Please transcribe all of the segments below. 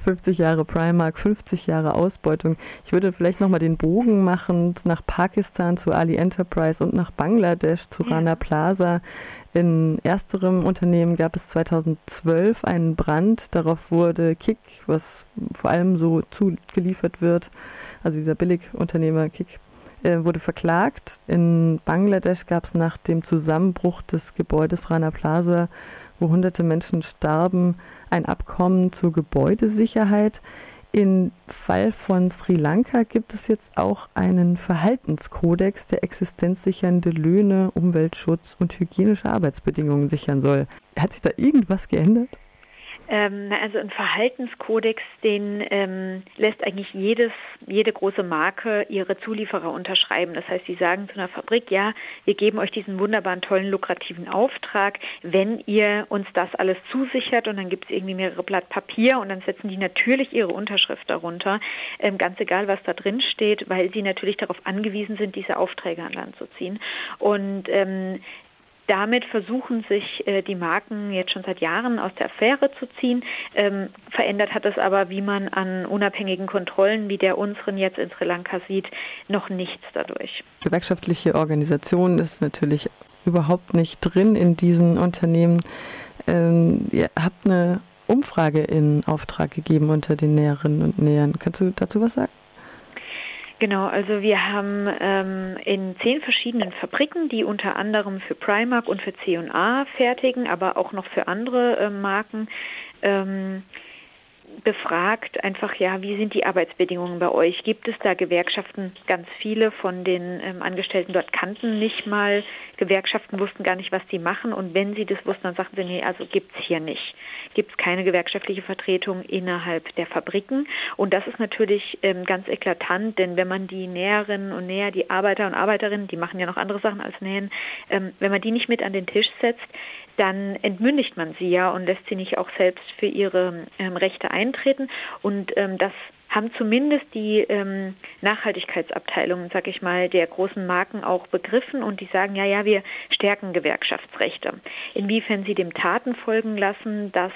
50 Jahre Primark, 50 Jahre Ausbeutung. Ich würde vielleicht nochmal den Bogen machen nach Pakistan zu Ali Enterprise und nach Bangladesch zu ja. Rana Plaza. In ersterem Unternehmen gab es 2012 einen Brand. Darauf wurde Kick, was vor allem so zugeliefert wird, also dieser Billig-Unternehmer Kick, äh, wurde verklagt. In Bangladesch gab es nach dem Zusammenbruch des Gebäudes Rana Plaza, wo hunderte Menschen starben, ein Abkommen zur Gebäudesicherheit. Im Fall von Sri Lanka gibt es jetzt auch einen Verhaltenskodex, der existenzsichernde Löhne, Umweltschutz und hygienische Arbeitsbedingungen sichern soll. Hat sich da irgendwas geändert? Ähm, also ein Verhaltenskodex, den ähm, lässt eigentlich jedes, jede große Marke ihre Zulieferer unterschreiben. Das heißt, sie sagen zu einer Fabrik, ja, wir geben euch diesen wunderbaren, tollen, lukrativen Auftrag, wenn ihr uns das alles zusichert und dann gibt es irgendwie mehrere Blatt Papier und dann setzen die natürlich ihre Unterschrift darunter, ähm, ganz egal, was da drin steht, weil sie natürlich darauf angewiesen sind, diese Aufträge an Land zu ziehen. Und ähm, damit versuchen sich äh, die Marken jetzt schon seit Jahren aus der Affäre zu ziehen. Ähm, verändert hat es aber, wie man an unabhängigen Kontrollen wie der unseren jetzt in Sri Lanka sieht, noch nichts dadurch. Gewerkschaftliche Organisation ist natürlich überhaupt nicht drin in diesen Unternehmen. Ähm, ihr habt eine Umfrage in Auftrag gegeben unter den Näherinnen und Nähern. Kannst du dazu was sagen? Genau, also wir haben ähm, in zehn verschiedenen Fabriken, die unter anderem für Primark und für C&A fertigen, aber auch noch für andere äh, Marken, ähm, befragt, einfach ja, wie sind die Arbeitsbedingungen bei euch? Gibt es da Gewerkschaften? Ganz viele von den ähm, Angestellten dort kannten nicht mal Gewerkschaften, wussten gar nicht, was die machen. Und wenn sie das wussten, dann sagten sie, nee, also gibt es hier nicht. Gibt es keine gewerkschaftliche Vertretung innerhalb der Fabriken. Und das ist natürlich ähm, ganz eklatant, denn wenn man die Näherinnen und Näher, die Arbeiter und Arbeiterinnen, die machen ja noch andere Sachen als Nähen, ähm, wenn man die nicht mit an den Tisch setzt, dann entmündigt man sie ja und lässt sie nicht auch selbst für ihre ähm, Rechte eintreten. Und ähm, das haben zumindest die ähm, Nachhaltigkeitsabteilungen, sag ich mal, der großen Marken auch begriffen und die sagen, ja, ja, wir stärken Gewerkschaftsrechte. Inwiefern sie dem Taten folgen lassen, das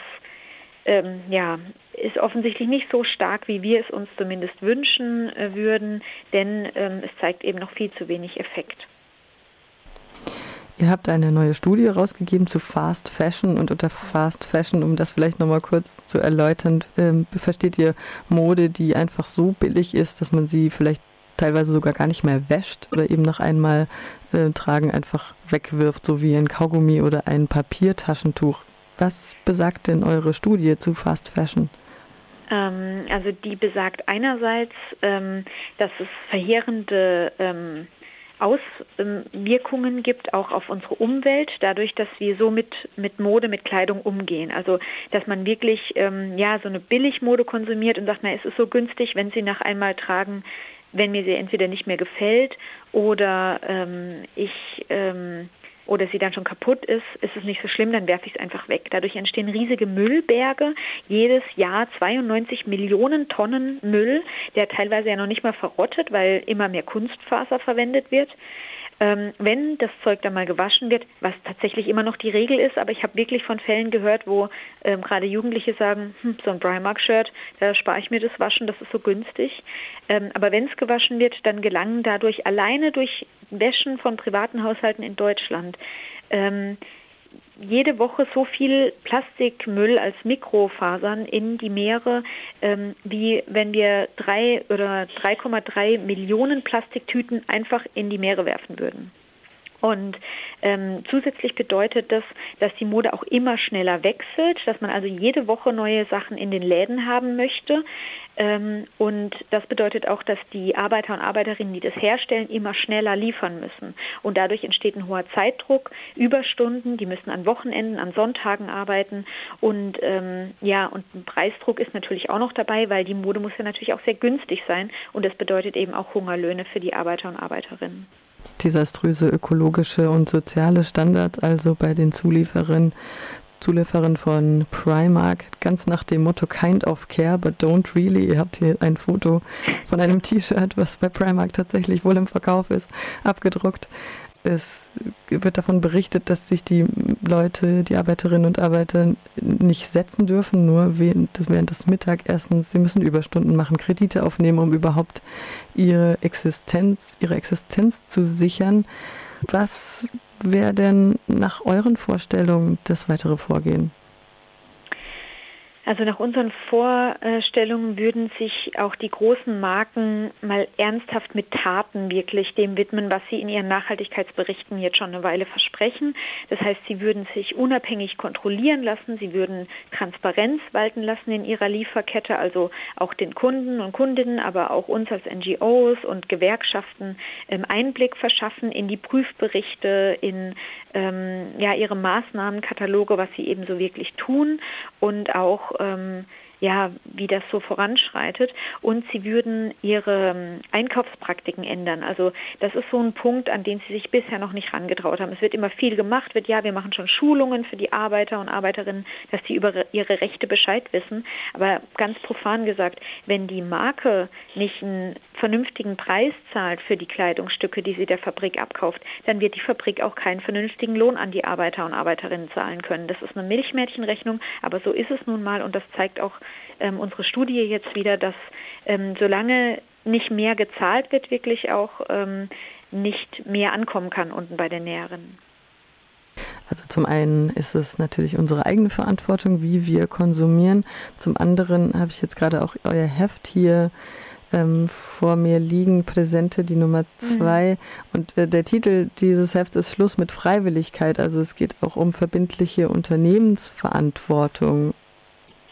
ähm, ja, ist offensichtlich nicht so stark, wie wir es uns zumindest wünschen äh, würden, denn ähm, es zeigt eben noch viel zu wenig Effekt. Ihr habt eine neue Studie rausgegeben zu Fast Fashion und unter Fast Fashion, um das vielleicht nochmal kurz zu erläutern, ähm, versteht ihr Mode, die einfach so billig ist, dass man sie vielleicht teilweise sogar gar nicht mehr wäscht oder eben nach einmal äh, tragen einfach wegwirft, so wie ein Kaugummi oder ein Papiertaschentuch. Was besagt denn eure Studie zu Fast Fashion? Ähm, also die besagt einerseits, ähm, dass es verheerende ähm, Auswirkungen gibt, auch auf unsere Umwelt, dadurch, dass wir so mit, mit Mode, mit Kleidung umgehen. Also, dass man wirklich ähm, ja, so eine Billigmode konsumiert und sagt, na, es ist so günstig, wenn sie nach einmal tragen, wenn mir sie entweder nicht mehr gefällt oder ähm, ich ähm, oder sie dann schon kaputt ist, ist es nicht so schlimm, dann werfe ich es einfach weg. Dadurch entstehen riesige Müllberge. Jedes Jahr 92 Millionen Tonnen Müll, der teilweise ja noch nicht mal verrottet, weil immer mehr Kunstfaser verwendet wird ähm, wenn das Zeug dann mal gewaschen wird, was tatsächlich immer noch die Regel ist, aber ich habe wirklich von Fällen gehört, wo ähm, gerade Jugendliche sagen, hm, so ein Primark-Shirt, da spare ich mir das Waschen, das ist so günstig. Ähm, aber wenn es gewaschen wird, dann gelangen dadurch alleine durch Wäschen von privaten Haushalten in Deutschland ähm, jede Woche so viel Plastikmüll als Mikrofasern in die Meere, ähm, wie wenn wir drei oder 3,3 Millionen Plastiktüten einfach in die Meere werfen würden. Und ähm, zusätzlich bedeutet das, dass die Mode auch immer schneller wechselt, dass man also jede Woche neue Sachen in den Läden haben möchte. Ähm, und das bedeutet auch, dass die Arbeiter und Arbeiterinnen, die das herstellen, immer schneller liefern müssen. Und dadurch entsteht ein hoher Zeitdruck, Überstunden, die müssen an Wochenenden, an Sonntagen arbeiten. Und ähm, ja, und ein Preisdruck ist natürlich auch noch dabei, weil die Mode muss ja natürlich auch sehr günstig sein. Und das bedeutet eben auch Hungerlöhne für die Arbeiter und Arbeiterinnen desaströse ökologische und soziale Standards, also bei den Zulieferern, Zulieferern von Primark, ganz nach dem Motto Kind of Care, but don't really. Ihr habt hier ein Foto von einem T-Shirt, was bei Primark tatsächlich wohl im Verkauf ist, abgedruckt. Es wird davon berichtet, dass sich die Leute, die Arbeiterinnen und Arbeiter nicht setzen dürfen, nur während des Mittagessens. Sie müssen Überstunden machen, Kredite aufnehmen, um überhaupt ihre Existenz, ihre Existenz zu sichern. Was wäre denn nach euren Vorstellungen das weitere Vorgehen? Also nach unseren Vorstellungen würden sich auch die großen Marken mal ernsthaft mit Taten wirklich dem widmen, was sie in ihren Nachhaltigkeitsberichten jetzt schon eine Weile versprechen. Das heißt, sie würden sich unabhängig kontrollieren lassen, sie würden Transparenz walten lassen in ihrer Lieferkette, also auch den Kunden und Kundinnen, aber auch uns als NGOs und Gewerkschaften ähm, Einblick verschaffen in die Prüfberichte, in ähm, ja, ihre Maßnahmenkataloge, was sie eben so wirklich tun und auch ähm, ja, wie das so voranschreitet. Und sie würden ihre ähm, Einkaufspraktiken ändern. Also das ist so ein Punkt, an den sie sich bisher noch nicht herangetraut haben. Es wird immer viel gemacht, wird ja, wir machen schon Schulungen für die Arbeiter und Arbeiterinnen, dass sie über ihre Rechte Bescheid wissen. Aber ganz profan gesagt, wenn die Marke nicht einen vernünftigen Preis zahlt für die Kleidungsstücke, die sie der Fabrik abkauft, dann wird die Fabrik auch keinen vernünftigen Lohn an die Arbeiter und Arbeiterinnen zahlen können. Das ist eine Milchmädchenrechnung, aber so ist es nun mal und das zeigt auch ähm, unsere Studie jetzt wieder, dass ähm, solange nicht mehr gezahlt wird, wirklich auch ähm, nicht mehr ankommen kann unten bei den Näherinnen. Also zum einen ist es natürlich unsere eigene Verantwortung, wie wir konsumieren. Zum anderen habe ich jetzt gerade auch euer Heft hier ähm, vor mir liegen, Präsente, die Nummer mhm. zwei. Mhm. Und äh, der Titel dieses Hefts ist Schluss mit Freiwilligkeit. Also es geht auch um verbindliche Unternehmensverantwortung.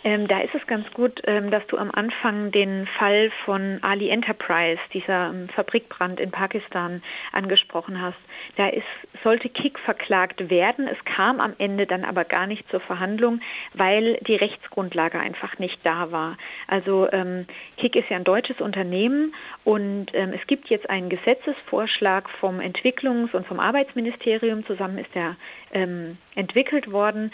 Ähm, da ist es ganz gut, ähm, dass du am Anfang den Fall von Ali Enterprise, dieser ähm, Fabrikbrand in Pakistan, angesprochen hast. Da ist, sollte Kik verklagt werden. Es kam am Ende dann aber gar nicht zur Verhandlung, weil die Rechtsgrundlage einfach nicht da war. Also ähm, Kik ist ja ein deutsches Unternehmen und ähm, es gibt jetzt einen Gesetzesvorschlag vom Entwicklungs- und vom Arbeitsministerium. Zusammen ist er ähm, entwickelt worden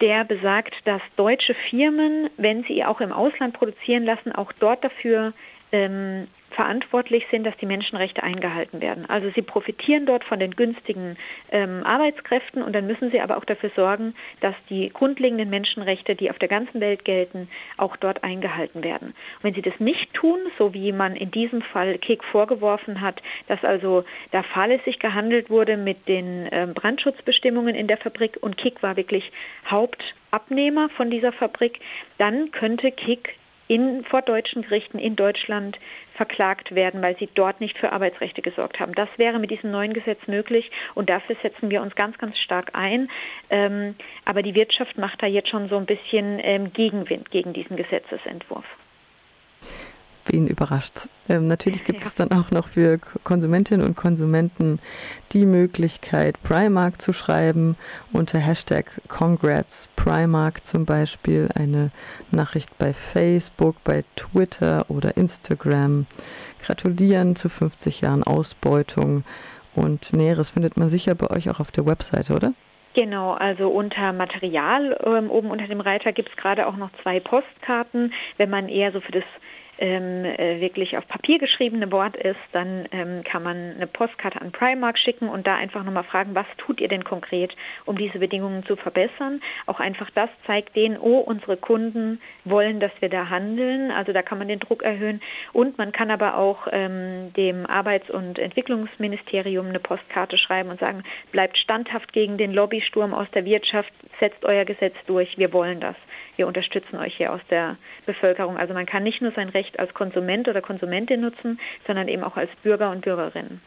der besagt, dass deutsche Firmen, wenn sie auch im Ausland produzieren lassen, auch dort dafür ähm, verantwortlich sind, dass die Menschenrechte eingehalten werden. Also sie profitieren dort von den günstigen ähm, Arbeitskräften und dann müssen sie aber auch dafür sorgen, dass die grundlegenden Menschenrechte, die auf der ganzen Welt gelten, auch dort eingehalten werden. Und wenn sie das nicht tun, so wie man in diesem Fall Kek vorgeworfen hat, dass also da fahrlässig gehandelt wurde mit den ähm, Brandschutzbestimmungen in der Fabrik und Kik war wirklich Hauptabnehmer von dieser Fabrik, dann könnte Kik in, vor deutschen Gerichten in Deutschland verklagt werden, weil sie dort nicht für Arbeitsrechte gesorgt haben. Das wäre mit diesem neuen Gesetz möglich und dafür setzen wir uns ganz, ganz stark ein. Ähm, aber die Wirtschaft macht da jetzt schon so ein bisschen ähm, Gegenwind gegen diesen Gesetzesentwurf. Wen überrascht ähm, Natürlich gibt ja. es dann auch noch für Konsumentinnen und Konsumenten die Möglichkeit, Primark zu schreiben unter Hashtag Congrats Primark zum Beispiel eine Nachricht bei Facebook, bei Twitter oder Instagram. Gratulieren zu 50 Jahren Ausbeutung und Näheres findet man sicher bei euch auch auf der Webseite, oder? Genau, also unter Material ähm, oben unter dem Reiter gibt es gerade auch noch zwei Postkarten, wenn man eher so für das ähm, äh, wirklich auf Papier geschriebene Wort ist, dann ähm, kann man eine Postkarte an Primark schicken und da einfach nochmal fragen, was tut ihr denn konkret, um diese Bedingungen zu verbessern. Auch einfach das zeigt denen, oh, unsere Kunden wollen, dass wir da handeln. Also da kann man den Druck erhöhen. Und man kann aber auch ähm, dem Arbeits- und Entwicklungsministerium eine Postkarte schreiben und sagen, bleibt standhaft gegen den Lobbysturm aus der Wirtschaft, setzt euer Gesetz durch, wir wollen das wir unterstützen euch hier aus der Bevölkerung. Also man kann nicht nur sein Recht als Konsument oder Konsumentin nutzen, sondern eben auch als Bürger und Bürgerin.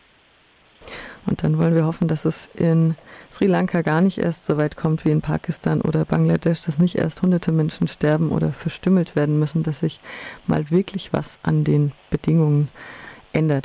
Und dann wollen wir hoffen, dass es in Sri Lanka gar nicht erst so weit kommt wie in Pakistan oder Bangladesch, dass nicht erst hunderte Menschen sterben oder verstümmelt werden müssen, dass sich mal wirklich was an den Bedingungen ändert.